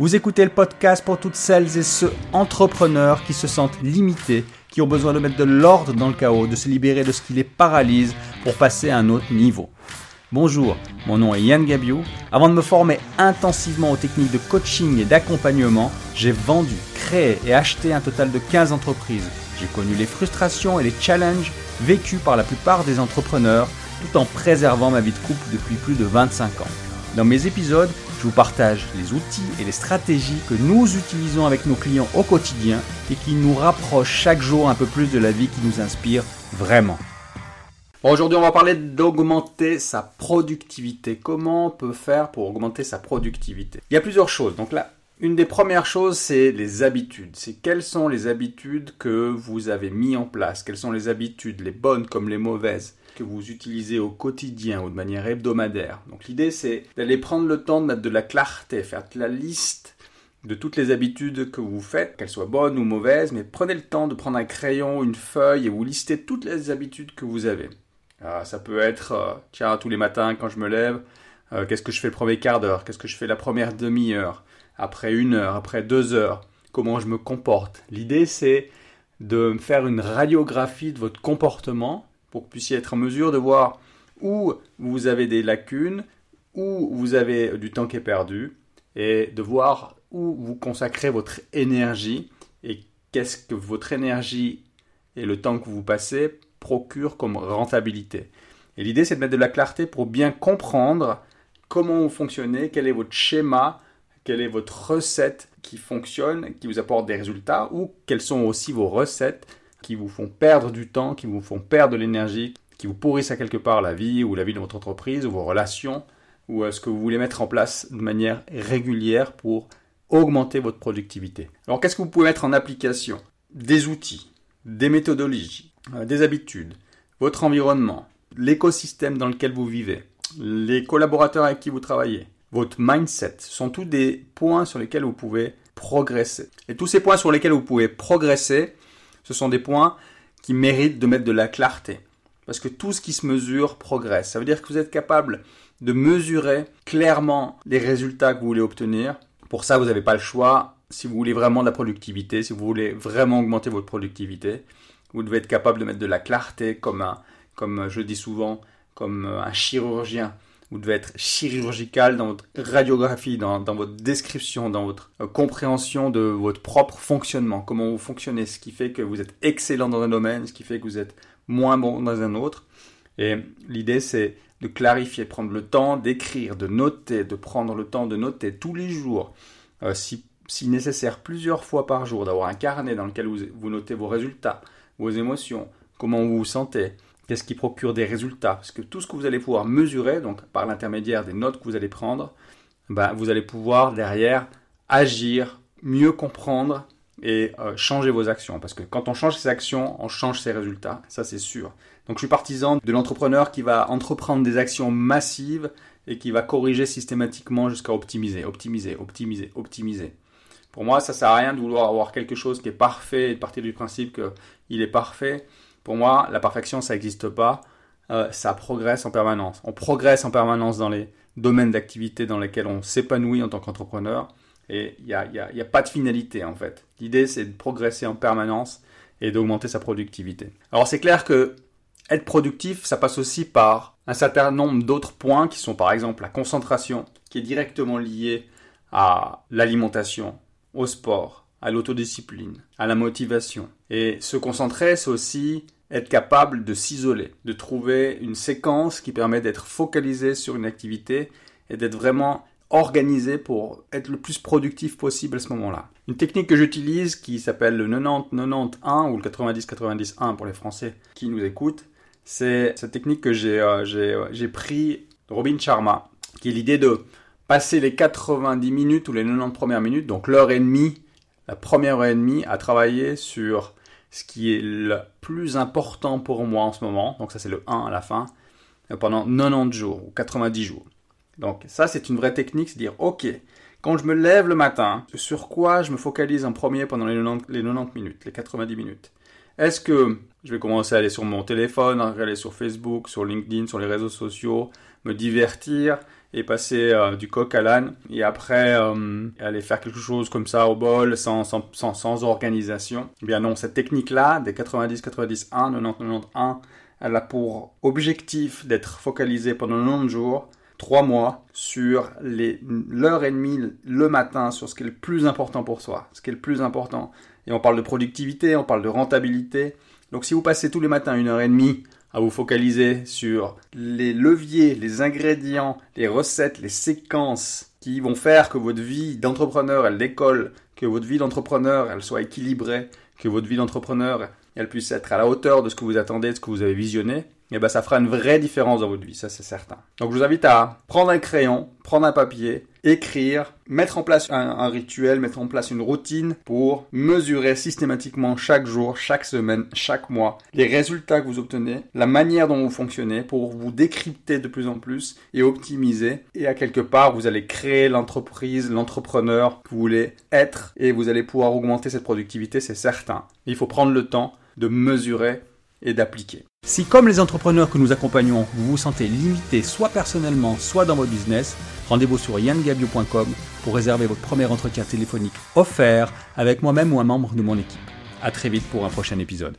Vous écoutez le podcast pour toutes celles et ceux entrepreneurs qui se sentent limités, qui ont besoin de mettre de l'ordre dans le chaos, de se libérer de ce qui les paralyse pour passer à un autre niveau. Bonjour, mon nom est Yann Gabiou. Avant de me former intensivement aux techniques de coaching et d'accompagnement, j'ai vendu, créé et acheté un total de 15 entreprises. J'ai connu les frustrations et les challenges vécus par la plupart des entrepreneurs tout en préservant ma vie de couple depuis plus de 25 ans. Dans mes épisodes, je vous partage les outils et les stratégies que nous utilisons avec nos clients au quotidien et qui nous rapprochent chaque jour un peu plus de la vie qui nous inspire vraiment. Aujourd'hui, on va parler d'augmenter sa productivité. Comment on peut faire pour augmenter sa productivité? Il y a plusieurs choses. Donc là, une des premières choses, c'est les habitudes. C'est quelles sont les habitudes que vous avez mis en place? Quelles sont les habitudes, les bonnes comme les mauvaises? Que vous utilisez au quotidien ou de manière hebdomadaire. Donc l'idée c'est d'aller prendre le temps de mettre de la clarté, faire la liste de toutes les habitudes que vous faites, qu'elles soient bonnes ou mauvaises, mais prenez le temps de prendre un crayon, une feuille et vous listez toutes les habitudes que vous avez. Ah, ça peut être, euh, tiens, tous les matins quand je me lève, euh, qu'est-ce que je fais le premier quart d'heure, qu'est-ce que je fais la première demi-heure, après une heure, après deux heures, comment je me comporte. L'idée c'est de faire une radiographie de votre comportement pour que vous puissiez être en mesure de voir où vous avez des lacunes, où vous avez du temps qui est perdu, et de voir où vous consacrez votre énergie et qu'est-ce que votre énergie et le temps que vous passez procurent comme rentabilité. Et l'idée, c'est de mettre de la clarté pour bien comprendre comment vous fonctionnez, quel est votre schéma, quelle est votre recette qui fonctionne, qui vous apporte des résultats, ou quelles sont aussi vos recettes qui vous font perdre du temps, qui vous font perdre de l'énergie, qui vous pourrissent à quelque part la vie ou la vie de votre entreprise ou vos relations ou ce que vous voulez mettre en place de manière régulière pour augmenter votre productivité. Alors qu'est-ce que vous pouvez mettre en application? Des outils, des méthodologies, euh, des habitudes, votre environnement, l'écosystème dans lequel vous vivez, les collaborateurs avec qui vous travaillez, votre mindset, sont tous des points sur lesquels vous pouvez progresser. Et tous ces points sur lesquels vous pouvez progresser, ce sont des points qui méritent de mettre de la clarté. Parce que tout ce qui se mesure progresse. Ça veut dire que vous êtes capable de mesurer clairement les résultats que vous voulez obtenir. Pour ça, vous n'avez pas le choix. Si vous voulez vraiment de la productivité, si vous voulez vraiment augmenter votre productivité, vous devez être capable de mettre de la clarté comme un, comme je dis souvent, comme un chirurgien vous devez être chirurgical dans votre radiographie, dans, votre description, dans votre euh, compréhension de votre propre fonctionnement, comment vous fonctionnez, ce qui fait que vous êtes excellent dans un domaine, ce qui fait que vous êtes moins bon dans un autre. Et l'idée, c'est de clarifier, prendre le temps d'écrire, de noter, de prendre le temps de noter tous les jours, euh, si, nécessaire plusieurs fois par jour, d'avoir un carnet dans lequel vous notez vos résultats, vos émotions, comment vous vous sentez, Qu'est-ce qui procure des résultats? Parce que tout ce que vous allez pouvoir mesurer, donc par l'intermédiaire des notes que vous allez prendre, ben, vous allez pouvoir derrière agir, mieux comprendre et euh, changer vos actions. Parce que quand on change ses actions, on change ses résultats. Ça, c'est sûr. Donc, je suis partisan de l'entrepreneur qui va entreprendre des actions massives et qui va corriger systématiquement jusqu'à optimiser, optimiser, optimiser, optimiser. Pour moi, ça sert à rien de vouloir avoir quelque chose qui est parfait et de partir du principe qu'il est parfait. Pour moi, la perfection, ça n'existe pas. Euh, ça progresse en permanence. On progresse en permanence dans les domaines d'activité dans lesquels on s'épanouit en tant qu'entrepreneur. Et il n'y a, a, pas de finalité en fait. L'idée, c'est de progresser en permanence et d'augmenter sa productivité. Alors c'est clair que être productif, ça passe aussi par un certain nombre d'autres points qui sont par exemple la concentration, qui est directement liée à l'alimentation, au sport, à l'autodiscipline, à la motivation. Et se concentrer, c'est aussi être capable de s'isoler, de trouver une séquence qui permet d'être focalisé sur une activité et d'être vraiment organisé pour être le plus productif possible à ce moment-là. Une technique que j'utilise qui s'appelle le 90-91 ou le 90-91 pour les Français qui nous écoutent, c'est cette technique que j'ai euh, euh, pris de Robin Sharma, qui est l'idée de passer les 90 minutes ou les 90 premières minutes, donc l'heure et demie, la première heure et demie à travailler sur ce qui est le plus important pour moi en ce moment, donc ça c'est le 1 à la fin, euh, pendant 90 jours ou 90 jours. Donc ça c'est une vraie technique, c'est dire ok, quand je me lève le matin, sur quoi je me focalise en premier pendant les 90, les 90 minutes, les 90 minutes? Est-ce que je vais commencer à aller sur mon téléphone, à aller sur Facebook, sur LinkedIn, sur les réseaux sociaux, me divertir et passer euh, du coq à l'âne et après euh, aller faire quelque chose comme ça au bol sans, sans, sans, organisation. Eh bien non, cette technique-là, des 90, 91, 90, 91, elle a pour objectif d'être focalisée pendant 90 jours, 3 mois, sur l'heure et demie le matin, sur ce qui est le plus important pour soi, ce qui est le plus important. Et on parle de productivité, on parle de rentabilité. Donc si vous passez tous les matins une heure et demie à vous focaliser sur les leviers, les ingrédients, les recettes, les séquences qui vont faire que votre vie d'entrepreneur, elle décolle, que votre vie d'entrepreneur, elle soit équilibrée, que votre vie d'entrepreneur, elle puisse être à la hauteur de ce que vous attendez, de ce que vous avez visionné, et eh ben ça fera une vraie différence dans votre vie, ça c'est certain. Donc je vous invite à prendre un crayon, prendre un papier, écrire, mettre en place un, rituel, mettre en place une routine pour mesurer systématiquement chaque jour, chaque semaine, chaque mois les résultats que vous obtenez, la manière dont vous fonctionnez pour vous décrypter de plus en plus et optimiser. Et à quelque part, vous allez créer l'entreprise, l'entrepreneur que vous voulez être et vous allez pouvoir augmenter cette productivité, c'est certain. Il faut prendre le temps de mesurer et d'appliquer. Si comme les entrepreneurs que nous accompagnons, vous vous sentez limité soit personnellement, soit dans votre business, rendez-vous sur yangabio.com pour réserver votre premier entretien téléphonique offert avec moi-même ou un membre de mon équipe. À très vite pour un prochain épisode.